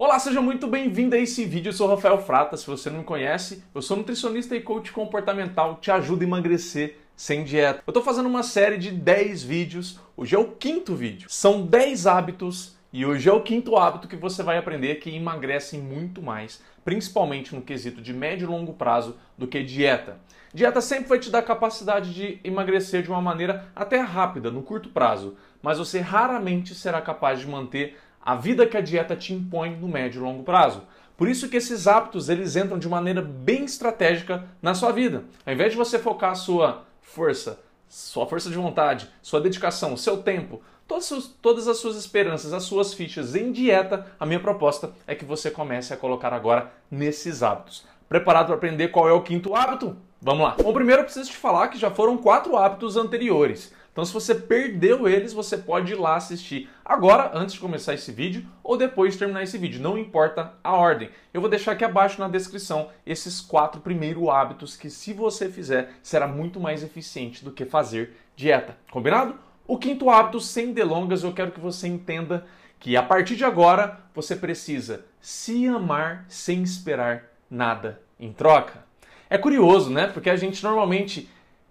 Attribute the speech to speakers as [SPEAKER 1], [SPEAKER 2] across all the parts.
[SPEAKER 1] Olá, seja muito bem-vindo a esse vídeo. Eu sou Rafael Frata. Se você não me conhece, eu sou nutricionista e coach comportamental. Te ajudo a emagrecer sem dieta. Eu estou fazendo uma série de 10 vídeos. Hoje é o quinto vídeo. São 10 hábitos e hoje é o quinto hábito que você vai aprender que emagrecem muito mais, principalmente no quesito de médio e longo prazo, do que dieta. Dieta sempre vai te dar capacidade de emagrecer de uma maneira até rápida, no curto prazo, mas você raramente será capaz de manter a vida que a dieta te impõe no médio e longo prazo. Por isso que esses hábitos eles entram de maneira bem estratégica na sua vida. Ao invés de você focar a sua força, sua força de vontade, sua dedicação, seu tempo, todas, as suas esperanças, as suas fichas em dieta, a minha proposta é que você comece a colocar agora nesses hábitos. Preparado para aprender qual é o quinto hábito? Vamos lá. Bom, primeiro eu preciso te falar que já foram quatro hábitos anteriores. Então, se você perdeu eles, você pode ir lá assistir agora, antes de começar esse vídeo, ou depois de terminar esse vídeo. Não importa a ordem. Eu vou deixar aqui abaixo na descrição esses quatro primeiros hábitos que, se você fizer, será muito mais eficiente do que fazer dieta. Combinado? O quinto hábito, sem delongas, eu quero que você entenda que a partir de agora você precisa se amar sem esperar nada em troca. É curioso, né? Porque a gente normalmente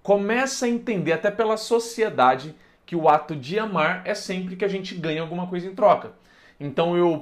[SPEAKER 1] começa a entender, até pela sociedade, que o ato de amar é sempre que a gente ganha alguma coisa em troca. Então eu,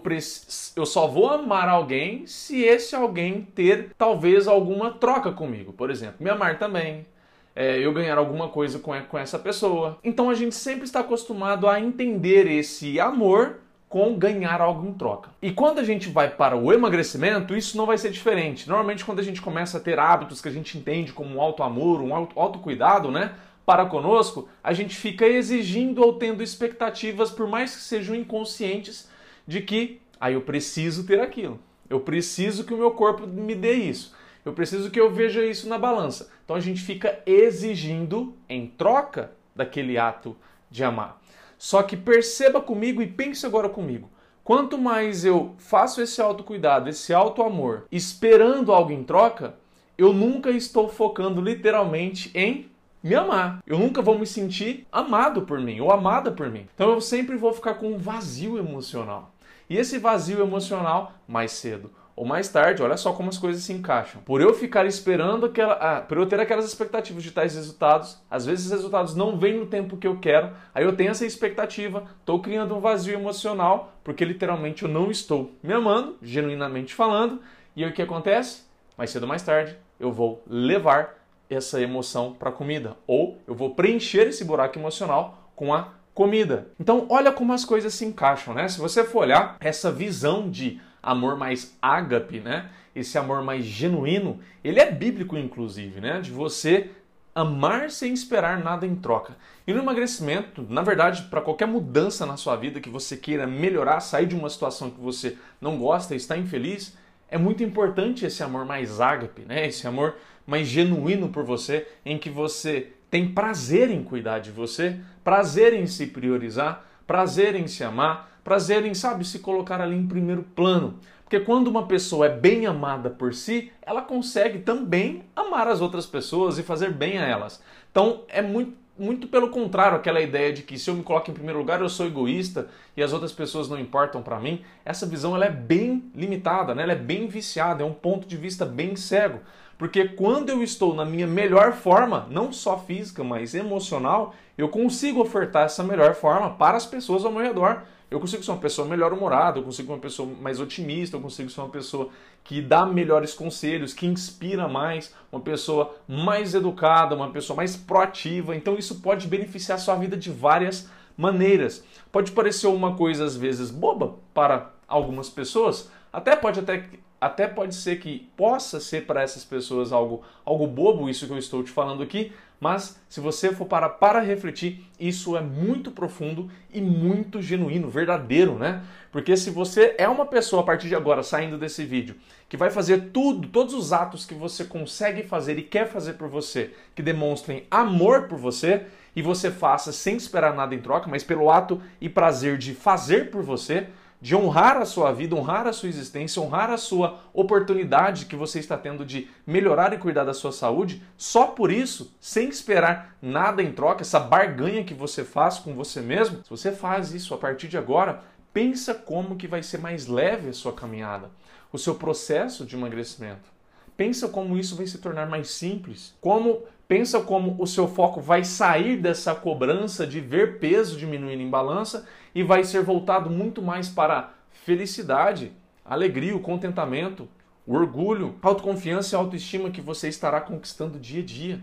[SPEAKER 1] eu só vou amar alguém se esse alguém ter talvez alguma troca comigo. Por exemplo, me amar também, é, eu ganhar alguma coisa com, com essa pessoa. Então a gente sempre está acostumado a entender esse amor com ganhar algo em troca. E quando a gente vai para o emagrecimento, isso não vai ser diferente. Normalmente, quando a gente começa a ter hábitos que a gente entende como um auto-amor, um autocuidado, né? Para conosco, a gente fica exigindo ou tendo expectativas, por mais que sejam inconscientes, de que aí ah, eu preciso ter aquilo. Eu preciso que o meu corpo me dê isso. Eu preciso que eu veja isso na balança. Então a gente fica exigindo em troca daquele ato de amar. Só que perceba comigo e pense agora comigo. Quanto mais eu faço esse autocuidado, esse auto-amor, esperando algo em troca, eu nunca estou focando literalmente em me amar. Eu nunca vou me sentir amado por mim ou amada por mim. Então eu sempre vou ficar com um vazio emocional. E esse vazio emocional, mais cedo ou mais tarde, olha só como as coisas se encaixam. Por eu ficar esperando aquela, ah, por eu ter aquelas expectativas de tais resultados, às vezes os resultados não vêm no tempo que eu quero, aí eu tenho essa expectativa, estou criando um vazio emocional, porque literalmente eu não estou me amando, genuinamente falando, e aí o que acontece? Mais cedo ou mais tarde, eu vou levar essa emoção para a comida, ou eu vou preencher esse buraco emocional com a comida. Então, olha como as coisas se encaixam, né? Se você for olhar essa visão de amor mais ágape, né? Esse amor mais genuíno, ele é bíblico inclusive, né? De você amar sem esperar nada em troca. E no emagrecimento, na verdade, para qualquer mudança na sua vida que você queira melhorar, sair de uma situação que você não gosta está infeliz, é muito importante esse amor mais ágape, né? Esse amor mais genuíno por você, em que você tem prazer em cuidar de você, prazer em se priorizar, prazer em se amar, prazer em, sabe, se colocar ali em primeiro plano. Porque quando uma pessoa é bem amada por si, ela consegue também amar as outras pessoas e fazer bem a elas. Então é muito muito pelo contrário, aquela ideia de que se eu me coloco em primeiro lugar eu sou egoísta e as outras pessoas não importam para mim, essa visão ela é bem limitada, né? ela é bem viciada, é um ponto de vista bem cego. Porque quando eu estou na minha melhor forma, não só física, mas emocional, eu consigo ofertar essa melhor forma para as pessoas ao meu redor. Eu consigo ser uma pessoa melhor humorada, eu consigo ser uma pessoa mais otimista, eu consigo ser uma pessoa que dá melhores conselhos, que inspira mais, uma pessoa mais educada, uma pessoa mais proativa. Então isso pode beneficiar a sua vida de várias maneiras. Pode parecer uma coisa às vezes boba para algumas pessoas, até pode até até pode ser que possa ser para essas pessoas algo, algo bobo isso que eu estou te falando aqui, mas se você for para para refletir, isso é muito profundo e muito genuíno, verdadeiro, né? Porque se você é uma pessoa a partir de agora saindo desse vídeo que vai fazer tudo, todos os atos que você consegue fazer e quer fazer por você, que demonstrem amor por você, e você faça sem esperar nada em troca, mas pelo ato e prazer de fazer por você, de honrar a sua vida, honrar a sua existência, honrar a sua oportunidade que você está tendo de melhorar e cuidar da sua saúde, só por isso, sem esperar nada em troca, essa barganha que você faz com você mesmo, se você faz isso a partir de agora, Pensa como que vai ser mais leve a sua caminhada, o seu processo de emagrecimento. Pensa como isso vai se tornar mais simples. Como pensa como o seu foco vai sair dessa cobrança de ver peso diminuindo em balança e vai ser voltado muito mais para felicidade, alegria, o contentamento, o orgulho, autoconfiança e autoestima que você estará conquistando dia a dia.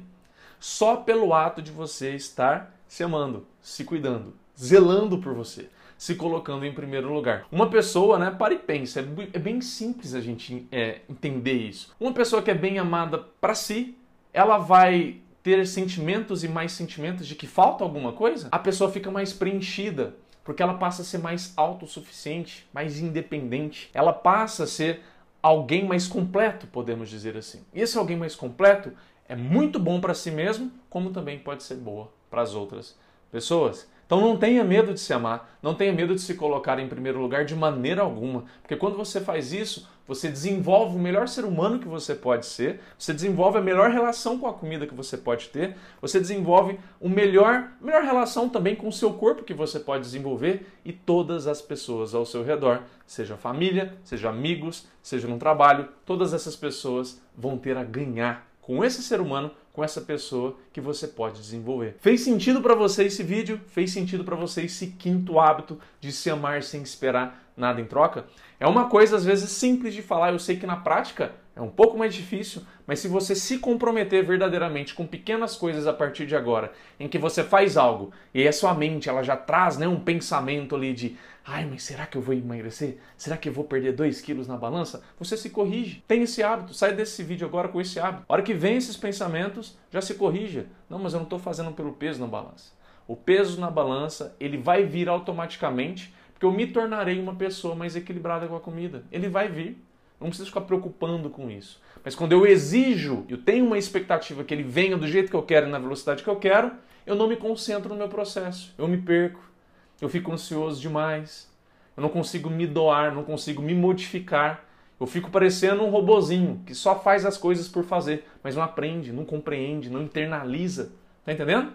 [SPEAKER 1] Só pelo ato de você estar se amando, se cuidando, zelando por você se colocando em primeiro lugar. Uma pessoa, né, para e pensa, é, é bem simples a gente é, entender isso. Uma pessoa que é bem amada para si, ela vai ter sentimentos e mais sentimentos de que falta alguma coisa, a pessoa fica mais preenchida, porque ela passa a ser mais autossuficiente, mais independente. Ela passa a ser alguém mais completo, podemos dizer assim. E esse alguém mais completo é muito bom para si mesmo, como também pode ser boa para as outras pessoas. Então não tenha medo de se amar, não tenha medo de se colocar em primeiro lugar de maneira alguma, porque quando você faz isso, você desenvolve o melhor ser humano que você pode ser, você desenvolve a melhor relação com a comida que você pode ter, você desenvolve o melhor, melhor relação também com o seu corpo que você pode desenvolver e todas as pessoas ao seu redor, seja família, seja amigos, seja no trabalho, todas essas pessoas vão ter a ganhar com esse ser humano, com essa pessoa que você pode desenvolver. Fez sentido para você esse vídeo? Fez sentido para você esse quinto hábito de se amar sem esperar nada em troca? É uma coisa às vezes simples de falar, eu sei que na prática é um pouco mais difícil, mas se você se comprometer verdadeiramente com pequenas coisas a partir de agora, em que você faz algo e aí a sua mente ela já traz né, um pensamento ali de ai, mas será que eu vou emagrecer? Será que eu vou perder 2 quilos na balança? Você se corrige. Tem esse hábito, sai desse vídeo agora com esse hábito. A hora que vem esses pensamentos, já se corrija. Não, mas eu não estou fazendo pelo peso na balança. O peso na balança, ele vai vir automaticamente, porque eu me tornarei uma pessoa mais equilibrada com a comida. Ele vai vir. Não precisa ficar preocupando com isso. Mas quando eu exijo, eu tenho uma expectativa que ele venha do jeito que eu quero e na velocidade que eu quero, eu não me concentro no meu processo. Eu me perco. Eu fico ansioso demais. Eu não consigo me doar, não consigo me modificar. Eu fico parecendo um robozinho que só faz as coisas por fazer, mas não aprende, não compreende, não internaliza. Tá entendendo?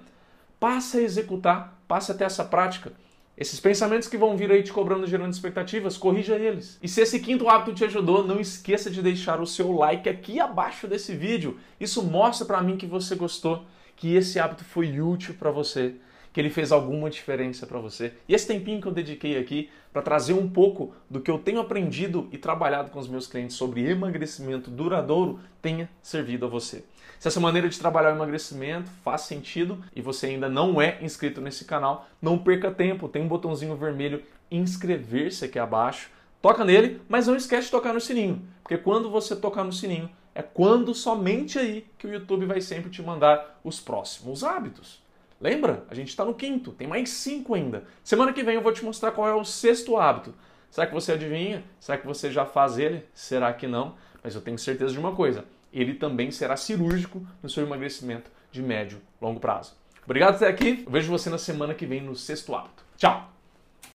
[SPEAKER 1] Passa a executar, passa a ter essa prática. Esses pensamentos que vão vir aí te cobrando, gerando expectativas, corrija eles. E se esse quinto hábito te ajudou, não esqueça de deixar o seu like aqui abaixo desse vídeo. Isso mostra para mim que você gostou, que esse hábito foi útil para você, que ele fez alguma diferença para você. E esse tempinho que eu dediquei aqui para trazer um pouco do que eu tenho aprendido e trabalhado com os meus clientes sobre emagrecimento duradouro tenha servido a você. Se essa maneira de trabalhar o emagrecimento faz sentido e você ainda não é inscrito nesse canal, não perca tempo, tem um botãozinho vermelho inscrever-se aqui abaixo. Toca nele, mas não esquece de tocar no sininho, porque quando você tocar no sininho, é quando somente aí que o YouTube vai sempre te mandar os próximos hábitos. Lembra? A gente está no quinto, tem mais cinco ainda. Semana que vem eu vou te mostrar qual é o sexto hábito. Será que você adivinha? Será que você já faz ele? Será que não? Mas eu tenho certeza de uma coisa: ele também será cirúrgico no seu emagrecimento de médio longo prazo. Obrigado estar aqui. Eu vejo você na semana que vem no sexto hábito. Tchau!